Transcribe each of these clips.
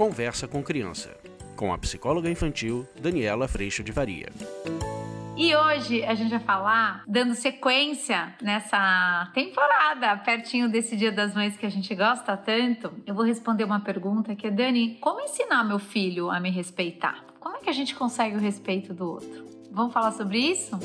Conversa com Criança, com a psicóloga infantil Daniela Freixo de Varia. E hoje a gente vai falar, dando sequência nessa temporada, pertinho desse Dia das Mães que a gente gosta tanto, eu vou responder uma pergunta que é: Dani, como ensinar meu filho a me respeitar? Como é que a gente consegue o respeito do outro? Vamos falar sobre isso?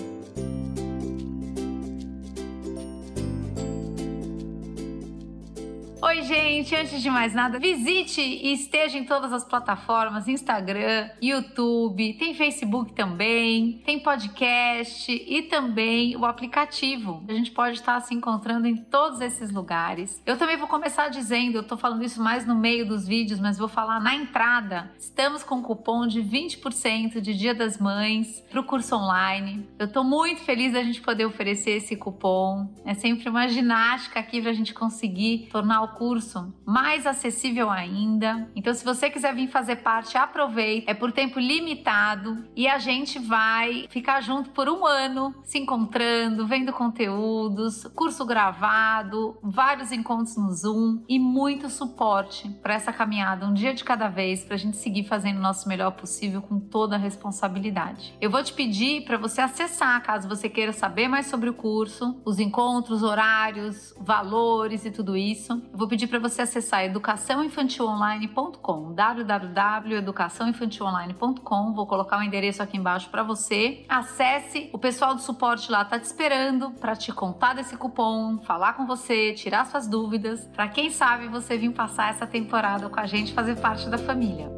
Oi, gente! Antes de mais nada, visite e esteja em todas as plataformas: Instagram, YouTube, tem Facebook também, tem podcast e também o aplicativo. A gente pode estar se encontrando em todos esses lugares. Eu também vou começar dizendo, eu tô falando isso mais no meio dos vídeos, mas vou falar na entrada. Estamos com cupom de 20% de Dia das Mães para o curso online. Eu tô muito feliz da gente poder oferecer esse cupom. É sempre uma ginástica aqui para a gente conseguir tornar o curso mais acessível ainda. Então, se você quiser vir fazer parte, aproveite. É por tempo limitado e a gente vai ficar junto por um ano, se encontrando, vendo conteúdos, curso gravado, vários encontros no Zoom e muito suporte para essa caminhada, um dia de cada vez, para a gente seguir fazendo o nosso melhor possível com toda a responsabilidade. Eu vou te pedir para você acessar, caso você queira saber mais sobre o curso, os encontros, horários, valores e tudo isso. Eu vou vou pedir para você acessar educaçãoinfantilonline.com, www.educaçãoinfantilonline.com. Vou colocar o endereço aqui embaixo para você. Acesse, o pessoal do suporte lá tá te esperando para te contar desse cupom, falar com você, tirar suas dúvidas, para quem sabe você vir passar essa temporada com a gente, fazer parte da família.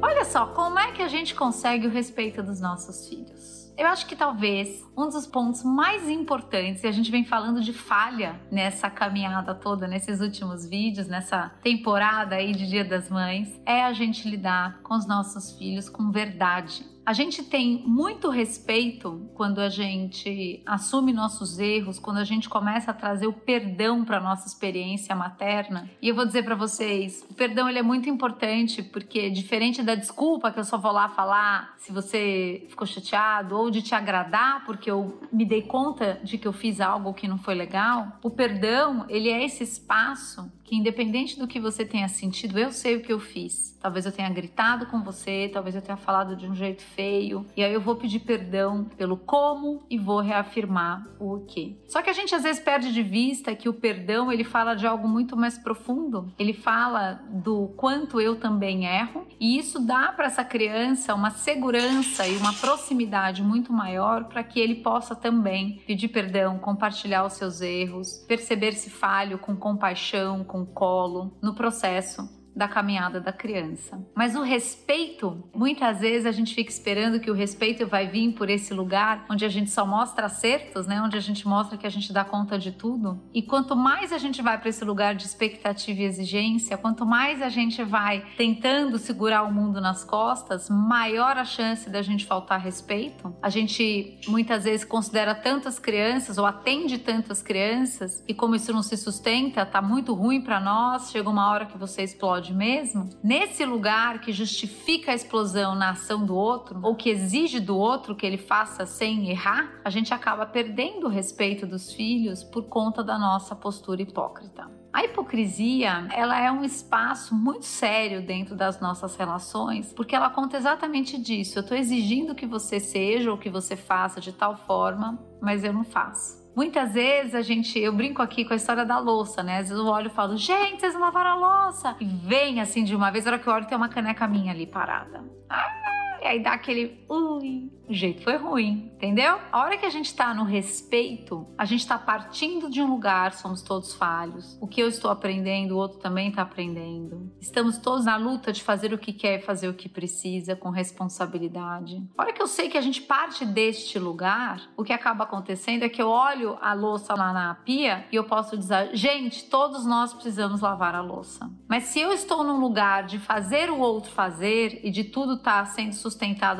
Olha só, como é que a gente consegue o respeito dos nossos filhos? Eu acho que talvez um dos pontos mais importantes, e a gente vem falando de falha nessa caminhada toda, nesses últimos vídeos, nessa temporada aí de Dia das Mães, é a gente lidar com os nossos filhos com verdade a gente tem muito respeito quando a gente assume nossos erros, quando a gente começa a trazer o perdão para nossa experiência materna. E eu vou dizer para vocês, o perdão ele é muito importante porque diferente da desculpa que eu só vou lá falar se você ficou chateado ou de te agradar porque eu me dei conta de que eu fiz algo que não foi legal, o perdão, ele é esse espaço que independente do que você tenha sentido, eu sei o que eu fiz. Talvez eu tenha gritado com você, talvez eu tenha falado de um jeito feio, e aí eu vou pedir perdão pelo como e vou reafirmar o que. Só que a gente às vezes perde de vista que o perdão, ele fala de algo muito mais profundo. Ele fala do quanto eu também erro, e isso dá para essa criança uma segurança e uma proximidade muito maior para que ele possa também pedir perdão, compartilhar os seus erros, perceber-se falho com compaixão, com colo no processo da caminhada da criança. Mas o respeito, muitas vezes a gente fica esperando que o respeito vai vir por esse lugar onde a gente só mostra acertos, né? Onde a gente mostra que a gente dá conta de tudo. E quanto mais a gente vai para esse lugar de expectativa e exigência, quanto mais a gente vai tentando segurar o mundo nas costas, maior a chance da gente faltar respeito. A gente muitas vezes considera tantas crianças ou atende tantas crianças e como isso não se sustenta, tá muito ruim para nós, chega uma hora que você explode mesmo, nesse lugar que justifica a explosão na ação do outro, ou que exige do outro que ele faça sem errar, a gente acaba perdendo o respeito dos filhos por conta da nossa postura hipócrita. A hipocrisia, ela é um espaço muito sério dentro das nossas relações, porque ela conta exatamente disso. Eu estou exigindo que você seja ou que você faça de tal forma, mas eu não faço. Muitas vezes a gente, eu brinco aqui com a história da louça, né? Às vezes eu olho e falo, gente, vocês lavaram a louça. E vem assim de uma vez, a hora que eu olho, tem uma caneca minha ali parada. Ah! E aí dá aquele ui, jeito foi ruim, entendeu? A hora que a gente tá no respeito, a gente tá partindo de um lugar, somos todos falhos. O que eu estou aprendendo, o outro também tá aprendendo. Estamos todos na luta de fazer o que quer, fazer o que precisa, com responsabilidade. A hora que eu sei que a gente parte deste lugar, o que acaba acontecendo é que eu olho a louça lá na pia e eu posso dizer, gente, todos nós precisamos lavar a louça. Mas se eu estou num lugar de fazer o outro fazer e de tudo tá sendo sustentado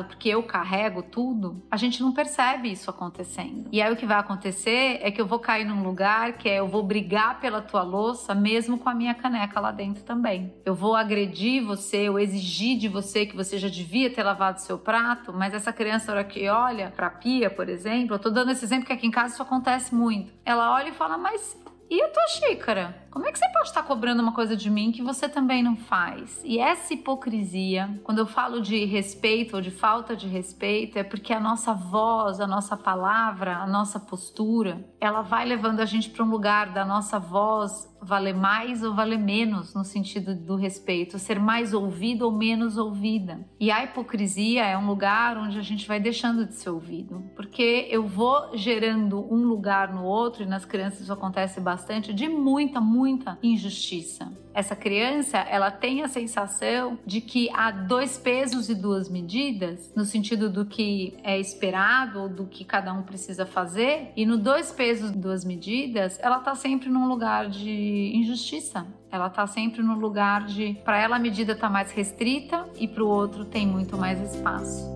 porque eu carrego tudo, a gente não percebe isso acontecendo. E aí o que vai acontecer é que eu vou cair num lugar que é eu vou brigar pela tua louça, mesmo com a minha caneca lá dentro também. Eu vou agredir você, eu exigir de você que você já devia ter lavado seu prato, mas essa criança, hora que olha pra pia, por exemplo, eu tô dando esse exemplo que aqui em casa isso acontece muito. Ela olha e fala, mas E a tua xícara? Como é que você pode estar cobrando uma coisa de mim que você também não faz? E essa hipocrisia, quando eu falo de respeito ou de falta de respeito, é porque a nossa voz, a nossa palavra, a nossa postura, ela vai levando a gente para um lugar da nossa voz valer mais ou valer menos no sentido do respeito, ser mais ouvido ou menos ouvida. E a hipocrisia é um lugar onde a gente vai deixando de ser ouvido, porque eu vou gerando um lugar no outro, e nas crianças isso acontece bastante, de muita, muita injustiça. Essa criança, ela tem a sensação de que há dois pesos e duas medidas, no sentido do que é esperado ou do que cada um precisa fazer, e no dois pesos e duas medidas, ela tá sempre num lugar de injustiça. Ela tá sempre no lugar de, para ela a medida tá mais restrita e para o outro tem muito mais espaço.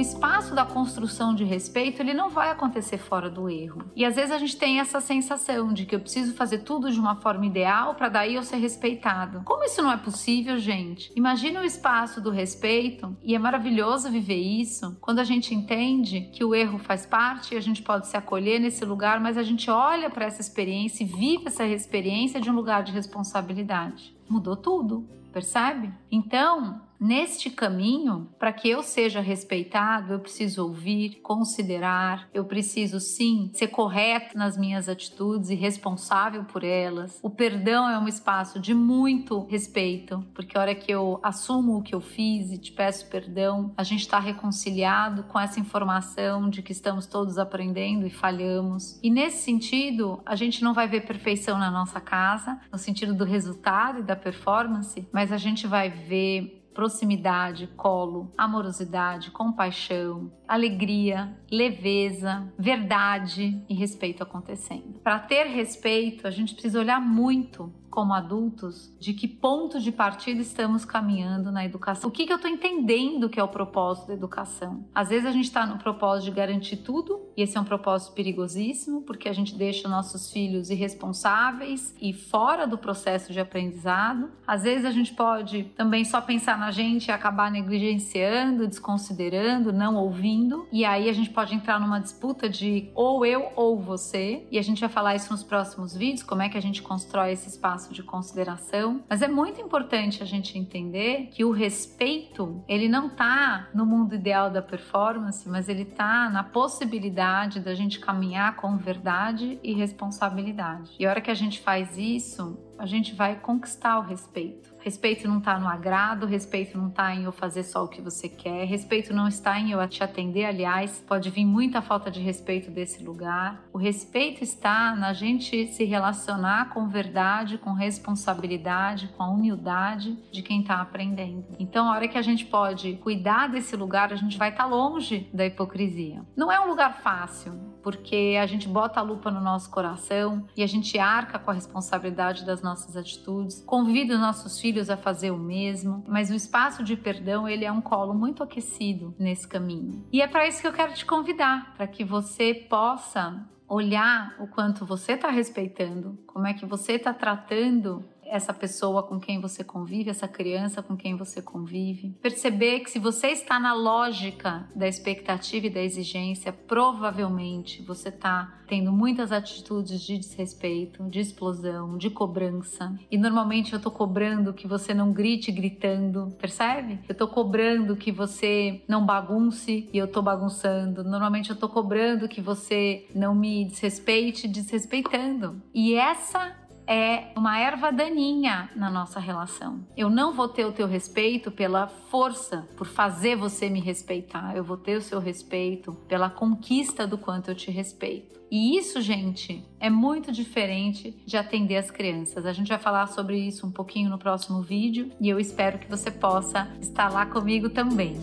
O espaço da construção de respeito ele não vai acontecer fora do erro. E às vezes a gente tem essa sensação de que eu preciso fazer tudo de uma forma ideal para daí eu ser respeitado. Como isso não é possível, gente? Imagina o espaço do respeito e é maravilhoso viver isso quando a gente entende que o erro faz parte e a gente pode se acolher nesse lugar, mas a gente olha para essa experiência e vive essa experiência de um lugar de responsabilidade. Mudou tudo, percebe? Então, Neste caminho, para que eu seja respeitado, eu preciso ouvir, considerar, eu preciso sim ser correto nas minhas atitudes e responsável por elas. O perdão é um espaço de muito respeito, porque a hora que eu assumo o que eu fiz e te peço perdão, a gente está reconciliado com essa informação de que estamos todos aprendendo e falhamos. E nesse sentido, a gente não vai ver perfeição na nossa casa, no sentido do resultado e da performance, mas a gente vai ver proximidade, colo, amorosidade, compaixão, alegria, leveza, verdade e respeito acontecendo. Para ter respeito, a gente precisa olhar muito como adultos, de que ponto de partida estamos caminhando na educação. O que, que eu estou entendendo que é o propósito da educação? Às vezes a gente está no propósito de garantir tudo, e esse é um propósito perigosíssimo, porque a gente deixa nossos filhos irresponsáveis e fora do processo de aprendizado. Às vezes a gente pode também só pensar na gente e acabar negligenciando, desconsiderando, não ouvindo, e aí a gente pode entrar numa disputa de ou eu ou você, e a gente vai falar isso nos próximos vídeos, como é que a gente constrói esse espaço espaço de consideração, mas é muito importante a gente entender que o respeito, ele não está no mundo ideal da performance, mas ele está na possibilidade da gente caminhar com verdade e responsabilidade. E a hora que a gente faz isso, a gente vai conquistar o respeito. Respeito não está no agrado, respeito não está em eu fazer só o que você quer, respeito não está em eu te atender, aliás, pode vir muita falta de respeito desse lugar. O respeito está na gente se relacionar com verdade, com responsabilidade, com a humildade de quem está aprendendo. Então, a hora que a gente pode cuidar desse lugar, a gente vai estar tá longe da hipocrisia. Não é um lugar fácil, porque a gente bota a lupa no nosso coração e a gente arca com a responsabilidade das nossas atitudes, convida os nossos filhos a fazer o mesmo, mas o espaço de perdão ele é um colo muito aquecido nesse caminho. E é para isso que eu quero te convidar, para que você possa olhar o quanto você está respeitando, como é que você está tratando essa pessoa com quem você convive, essa criança com quem você convive. Perceber que se você está na lógica da expectativa e da exigência, provavelmente você está tendo muitas atitudes de desrespeito, de explosão, de cobrança. E normalmente eu estou cobrando que você não grite gritando, percebe? Eu estou cobrando que você não bagunce e eu estou bagunçando. Normalmente eu estou cobrando que você não me desrespeite desrespeitando. E essa é uma erva daninha na nossa relação. Eu não vou ter o teu respeito pela força, por fazer você me respeitar. Eu vou ter o seu respeito pela conquista do quanto eu te respeito. E isso, gente, é muito diferente de atender as crianças. A gente vai falar sobre isso um pouquinho no próximo vídeo e eu espero que você possa estar lá comigo também.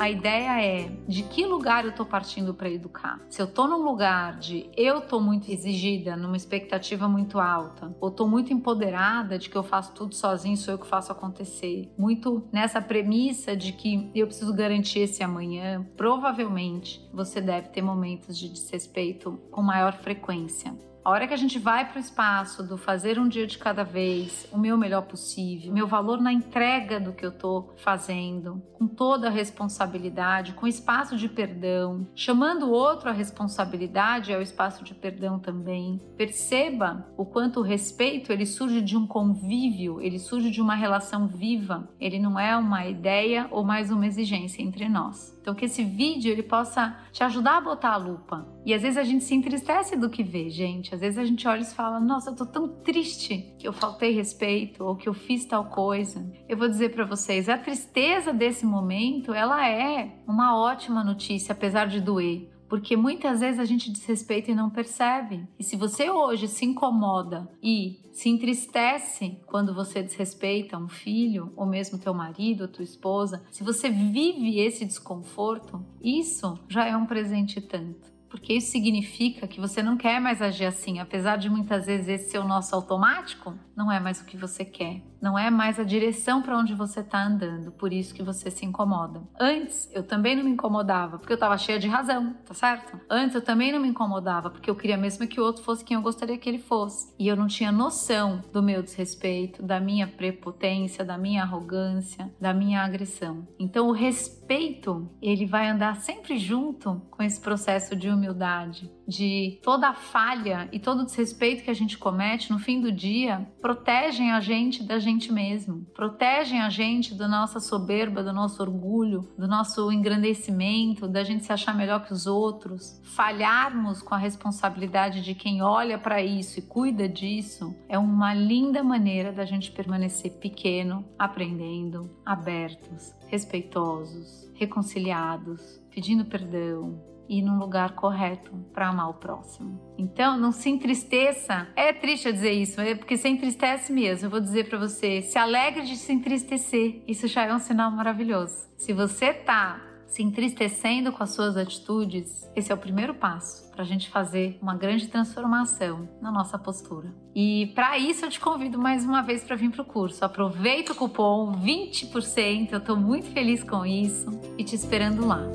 A ideia é de que lugar eu estou partindo para educar. Se eu estou num lugar de eu estou muito exigida, numa expectativa muito alta, ou estou muito empoderada de que eu faço tudo sozinho, sou eu que faço acontecer, muito nessa premissa de que eu preciso garantir esse amanhã, provavelmente você deve ter momentos de desrespeito com maior frequência. A hora que a gente vai para o espaço do fazer um dia de cada vez, o meu melhor possível, meu valor na entrega do que eu estou fazendo, com toda a responsabilidade, com espaço de perdão, chamando o outro à responsabilidade é o espaço de perdão também. Perceba o quanto o respeito ele surge de um convívio, ele surge de uma relação viva. Ele não é uma ideia ou mais uma exigência entre nós. Então que esse vídeo ele possa te ajudar a botar a lupa. E às vezes a gente se entristece do que vê, gente. Às vezes a gente olha e fala: "Nossa, eu tô tão triste que eu faltei respeito ou que eu fiz tal coisa". Eu vou dizer para vocês, a tristeza desse momento, ela é uma ótima notícia, apesar de doer porque muitas vezes a gente desrespeita e não percebe. E se você hoje se incomoda e se entristece quando você desrespeita um filho, ou mesmo teu marido, tua esposa, se você vive esse desconforto, isso já é um presente tanto porque isso significa que você não quer mais agir assim, apesar de muitas vezes esse ser o nosso automático, não é mais o que você quer, não é mais a direção para onde você está andando, por isso que você se incomoda. Antes eu também não me incomodava, porque eu estava cheia de razão, tá certo? Antes eu também não me incomodava, porque eu queria mesmo que o outro fosse quem eu gostaria que ele fosse, e eu não tinha noção do meu desrespeito, da minha prepotência, da minha arrogância, da minha agressão. Então o respeito, ele vai andar sempre junto com esse processo de humildade, de toda a falha e todo o desrespeito que a gente comete no fim do dia, protegem a gente da gente mesmo, protegem a gente da nossa soberba, do nosso orgulho, do nosso engrandecimento, da gente se achar melhor que os outros. Falharmos com a responsabilidade de quem olha para isso e cuida disso é uma linda maneira da gente permanecer pequeno, aprendendo, abertos, respeitosos, reconciliados, pedindo perdão, e num lugar correto para amar o próximo. Então, não se entristeça. É triste eu dizer isso, é porque se entristece mesmo. Eu vou dizer para você, se alegre de se entristecer. Isso já é um sinal maravilhoso. Se você tá se entristecendo com as suas atitudes, esse é o primeiro passo para a gente fazer uma grande transformação na nossa postura. E para isso eu te convido mais uma vez para vir para o curso. Aproveita o cupom 20%, eu estou muito feliz com isso e te esperando lá.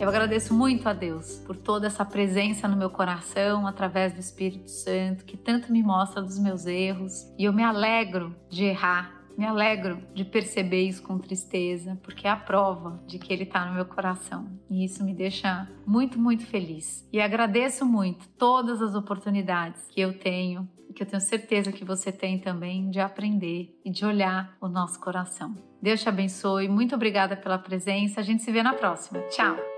Eu agradeço muito a Deus por toda essa presença no meu coração através do Espírito Santo que tanto me mostra dos meus erros e eu me alegro de errar. Me alegro de perceber isso com tristeza, porque é a prova de que Ele está no meu coração. E isso me deixa muito, muito feliz. E agradeço muito todas as oportunidades que eu tenho que eu tenho certeza que você tem também de aprender e de olhar o nosso coração. Deus te abençoe. Muito obrigada pela presença. A gente se vê na próxima. Tchau!